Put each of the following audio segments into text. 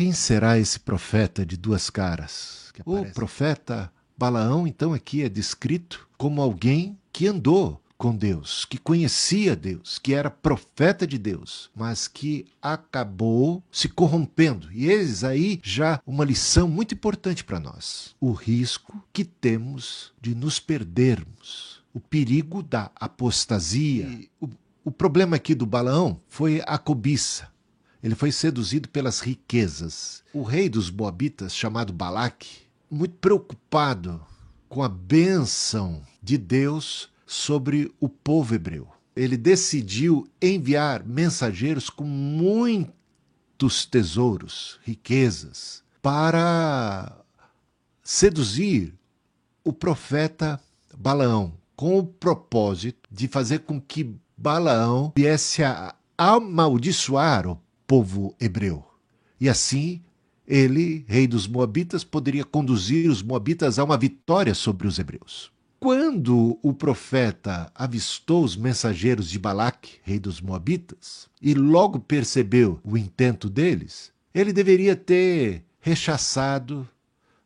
Quem será esse profeta de duas caras? O profeta Balaão, então, aqui é descrito como alguém que andou com Deus, que conhecia Deus, que era profeta de Deus, mas que acabou se corrompendo. E eis aí já uma lição muito importante para nós: o risco que temos de nos perdermos, o perigo da apostasia. O, o problema aqui do Balaão foi a cobiça. Ele foi seduzido pelas riquezas. O rei dos Boabitas, chamado Balaque, muito preocupado com a bênção de Deus sobre o povo hebreu. Ele decidiu enviar mensageiros com muitos tesouros, riquezas, para seduzir o profeta Balaão, com o propósito de fazer com que Balaão viesse a amaldiçoar o povo hebreu. E assim ele, rei dos Moabitas, poderia conduzir os Moabitas a uma vitória sobre os hebreus. Quando o profeta avistou os mensageiros de Balaque, rei dos Moabitas, e logo percebeu o intento deles, ele deveria ter rechaçado,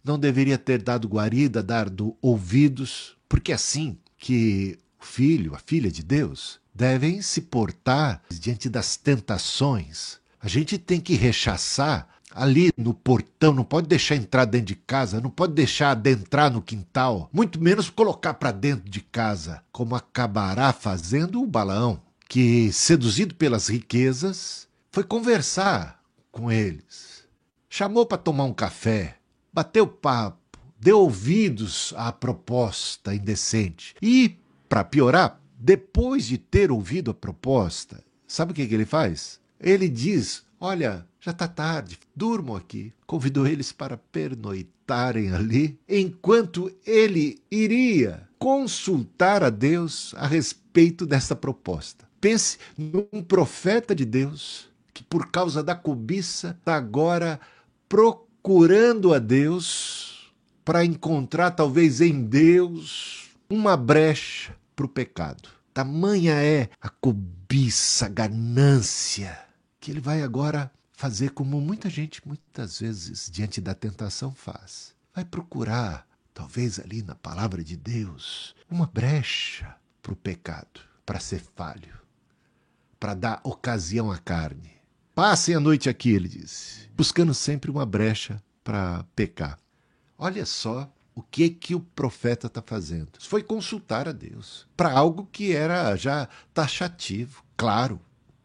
não deveria ter dado guarida, dado ouvidos, porque é assim que o filho, a filha de Deus, devem se portar diante das tentações. A gente tem que rechaçar ali no portão, não pode deixar entrar dentro de casa, não pode deixar adentrar no quintal, muito menos colocar para dentro de casa, como acabará fazendo o Balaão, que, seduzido pelas riquezas, foi conversar com eles. Chamou para tomar um café, bateu papo, deu ouvidos à proposta indecente. E, para piorar, depois de ter ouvido a proposta, sabe o que, que ele faz? Ele diz Olha, já está tarde, durmam aqui. Convidou eles para pernoitarem ali, enquanto ele iria consultar a Deus a respeito dessa proposta. Pense num profeta de Deus que, por causa da cobiça, está agora procurando a Deus para encontrar, talvez em Deus, uma brecha para o pecado. Tamanha é a cobiça, a ganância que ele vai agora fazer como muita gente muitas vezes diante da tentação faz. Vai procurar, talvez ali na palavra de Deus, uma brecha para o pecado, para ser falho, para dar ocasião à carne. Passem a noite aqui, ele disse, buscando sempre uma brecha para pecar. Olha só o que que o profeta está fazendo. Foi consultar a Deus para algo que era já taxativo, claro,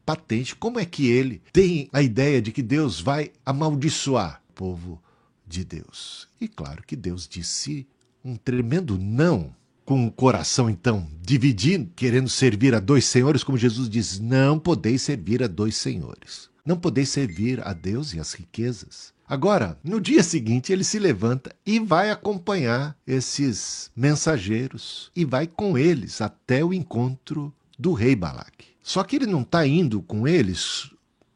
patente como é que ele tem a ideia de que Deus vai amaldiçoar o povo de Deus. E claro que Deus disse um tremendo não, com o coração então dividido, querendo servir a dois senhores, como Jesus diz: não podeis servir a dois senhores. Não podeis servir a Deus e as riquezas. Agora, no dia seguinte, ele se levanta e vai acompanhar esses mensageiros e vai com eles até o encontro do rei Balaque. Só que ele não está indo com eles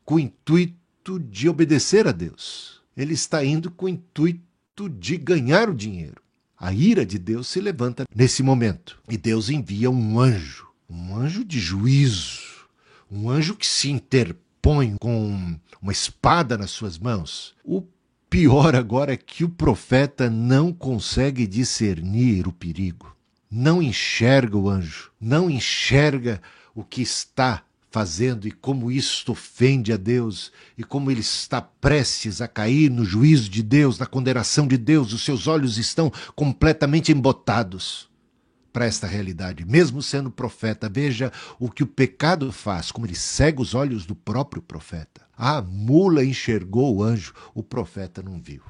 com o intuito de obedecer a Deus. Ele está indo com o intuito de ganhar o dinheiro. A ira de Deus se levanta nesse momento e Deus envia um anjo, um anjo de juízo, um anjo que se interpõe com uma espada nas suas mãos. O pior agora é que o profeta não consegue discernir o perigo, não enxerga o anjo, não enxerga o que está fazendo e como isto ofende a Deus e como ele está prestes a cair no juízo de Deus, na condenação de Deus, os seus olhos estão completamente embotados para esta realidade, mesmo sendo profeta. Veja o que o pecado faz, como ele cega os olhos do próprio profeta. A mula enxergou o anjo, o profeta não viu.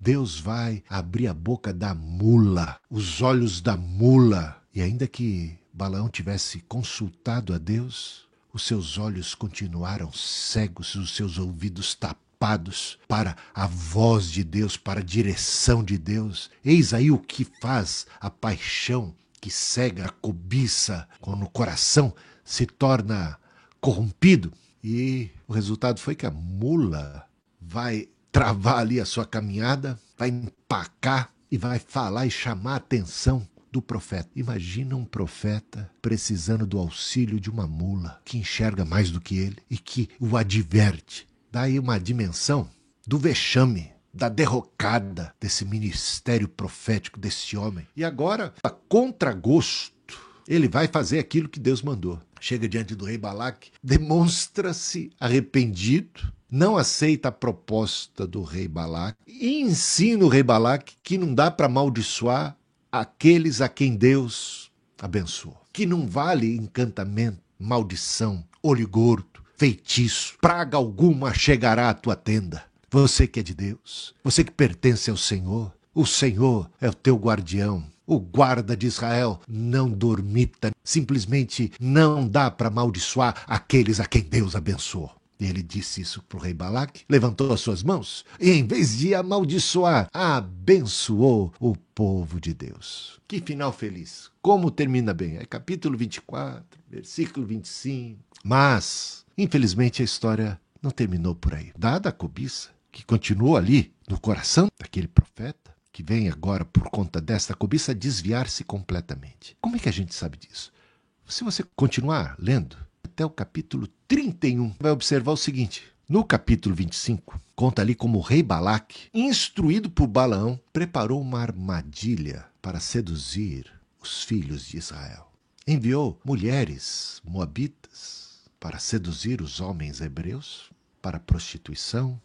Deus vai abrir a boca da mula, os olhos da mula, e ainda que Balaão tivesse consultado a Deus, os seus olhos continuaram cegos, os seus ouvidos tapados para a voz de Deus, para a direção de Deus. Eis aí o que faz a paixão que cega a cobiça, quando o coração se torna corrompido. E o resultado foi que a mula vai travar ali a sua caminhada, vai empacar e vai falar e chamar a atenção do profeta. Imagina um profeta precisando do auxílio de uma mula que enxerga mais do que ele e que o adverte. Daí uma dimensão do vexame, da derrocada desse ministério profético desse homem. E agora, a contragosto, ele vai fazer aquilo que Deus mandou. Chega diante do rei Balaque, demonstra-se arrependido, não aceita a proposta do rei Balaque e ensina o rei Balaque que não dá para amaldiçoar aqueles a quem Deus abençoou. Que não vale encantamento, maldição, olho gordo, feitiço, praga alguma chegará à tua tenda. Você que é de Deus, você que pertence ao Senhor, o Senhor é o teu guardião, o guarda de Israel não dormita, simplesmente não dá para amaldiçoar aqueles a quem Deus abençoou. Ele disse isso para o rei Balaque, levantou as suas mãos e, em vez de amaldiçoar, abençoou o povo de Deus. Que final feliz! Como termina bem? É capítulo 24, versículo 25. Mas, infelizmente, a história não terminou por aí. Dada a cobiça, que continuou ali no coração daquele profeta, que vem agora por conta desta cobiça desviar-se completamente. Como é que a gente sabe disso? Se você continuar lendo até o capítulo 31, vai observar o seguinte: no capítulo 25, conta ali como o rei Balaque, instruído por Balaão, preparou uma armadilha para seduzir os filhos de Israel. Enviou mulheres moabitas para seduzir os homens hebreus para prostituição,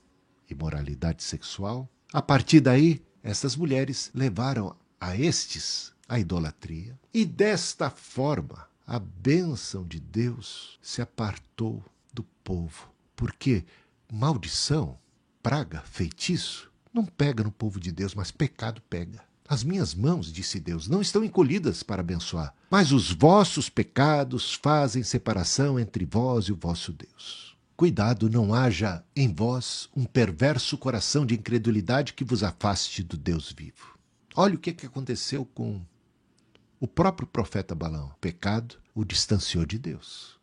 imoralidade sexual. A partir daí, essas mulheres levaram a estes a idolatria. E desta forma, a bênção de Deus se apartou do povo. Porque maldição, praga, feitiço, não pega no povo de Deus, mas pecado pega. As minhas mãos, disse Deus, não estão encolhidas para abençoar, mas os vossos pecados fazem separação entre vós e o vosso Deus. Cuidado, não haja em vós um perverso coração de incredulidade que vos afaste do Deus vivo. Olha o que, que aconteceu com o próprio profeta Balão. O pecado o distanciou de Deus.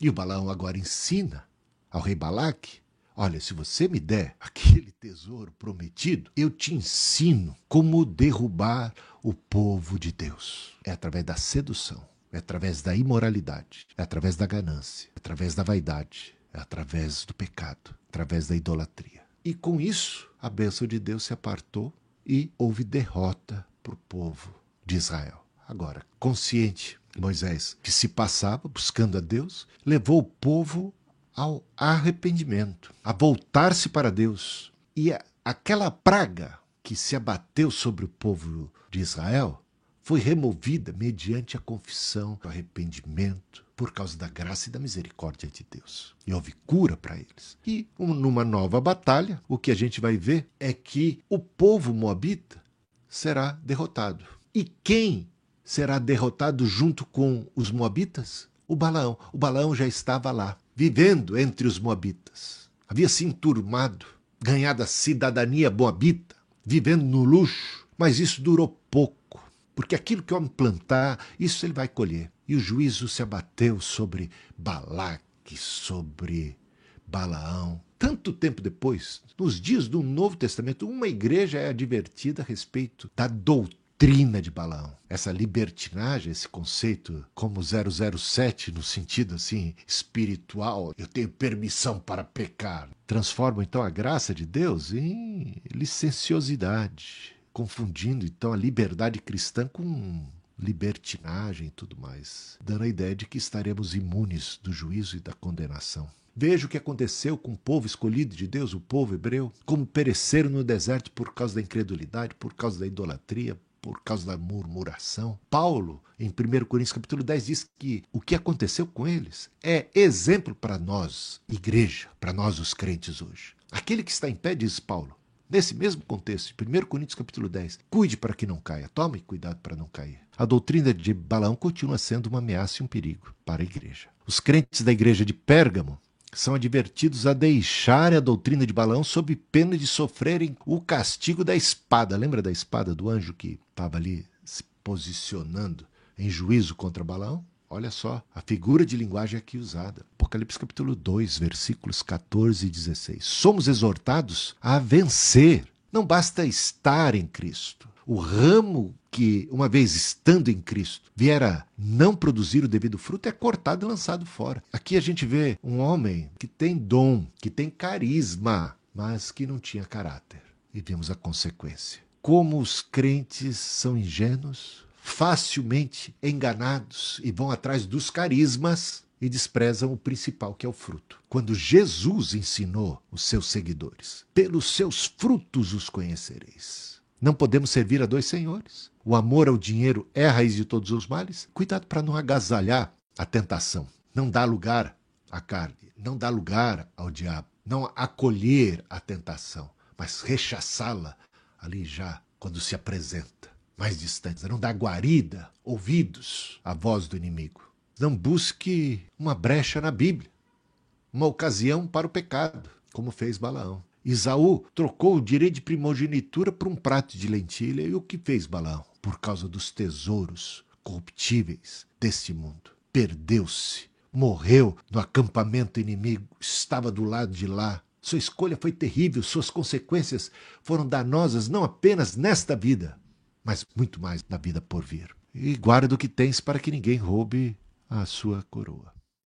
E o Balão agora ensina ao rei Balaque: olha, se você me der aquele tesouro prometido, eu te ensino como derrubar o povo de Deus. É através da sedução, é através da imoralidade, é através da ganância, é através da vaidade, através do pecado, através da idolatria. E com isso, a bênção de Deus se apartou e houve derrota para o povo de Israel. Agora, consciente, Moisés, que se passava buscando a Deus, levou o povo ao arrependimento, a voltar-se para Deus. E aquela praga que se abateu sobre o povo de Israel foi removida mediante a confissão, o arrependimento, por causa da graça e da misericórdia de Deus. E houve cura para eles. E numa nova batalha, o que a gente vai ver é que o povo moabita será derrotado. E quem será derrotado junto com os moabitas? O Balaão. O Balaão já estava lá, vivendo entre os moabitas. Havia se enturmado, ganhado a cidadania moabita, vivendo no luxo, mas isso durou pouco porque aquilo que o homem plantar, isso ele vai colher. E o juízo se abateu sobre Balaque, sobre Balaão. Tanto tempo depois, nos dias do Novo Testamento, uma igreja é advertida a respeito da doutrina de Balaão. Essa libertinagem, esse conceito como 007 no sentido assim espiritual, eu tenho permissão para pecar, transforma então a graça de Deus em licenciosidade confundindo então a liberdade cristã com libertinagem e tudo mais, dando a ideia de que estaremos imunes do juízo e da condenação. Veja o que aconteceu com o povo escolhido de Deus, o povo hebreu, como pereceram no deserto por causa da incredulidade, por causa da idolatria, por causa da murmuração. Paulo, em 1 Coríntios capítulo 10, diz que o que aconteceu com eles é exemplo para nós, igreja, para nós os crentes hoje. Aquele que está em pé, diz Paulo, Nesse mesmo contexto, 1 Coríntios capítulo 10, cuide para que não caia, tome cuidado para não cair. A doutrina de Balaão continua sendo uma ameaça e um perigo para a igreja. Os crentes da igreja de Pérgamo são advertidos a deixarem a doutrina de Balaão sob pena de sofrerem o castigo da espada. Lembra da espada do anjo que estava ali se posicionando em juízo contra Balaão? Olha só a figura de linguagem aqui usada. Apocalipse capítulo 2, versículos 14 e 16. Somos exortados a vencer. Não basta estar em Cristo. O ramo que, uma vez estando em Cristo, vier a não produzir o devido fruto é cortado e lançado fora. Aqui a gente vê um homem que tem dom, que tem carisma, mas que não tinha caráter. E vimos a consequência. Como os crentes são ingênuos, facilmente enganados e vão atrás dos carismas e desprezam o principal, que é o fruto. Quando Jesus ensinou os seus seguidores: pelos seus frutos os conhecereis. Não podemos servir a dois senhores. O amor ao dinheiro é a raiz de todos os males. Cuidado para não agasalhar a tentação. Não dá lugar à carne, não dá lugar ao diabo. Não acolher a tentação, mas rechaçá-la ali já quando se apresenta, mais distante. Não dá guarida, ouvidos à voz do inimigo. Não busque uma brecha na Bíblia, uma ocasião para o pecado, como fez Balaão. Isaú trocou o direito de primogenitura por um prato de lentilha e o que fez Balaão? Por causa dos tesouros corruptíveis deste mundo. Perdeu-se, morreu no acampamento inimigo, estava do lado de lá. Sua escolha foi terrível, suas consequências foram danosas não apenas nesta vida, mas muito mais na vida por vir. E guarda o que tens para que ninguém roube a sua coroa.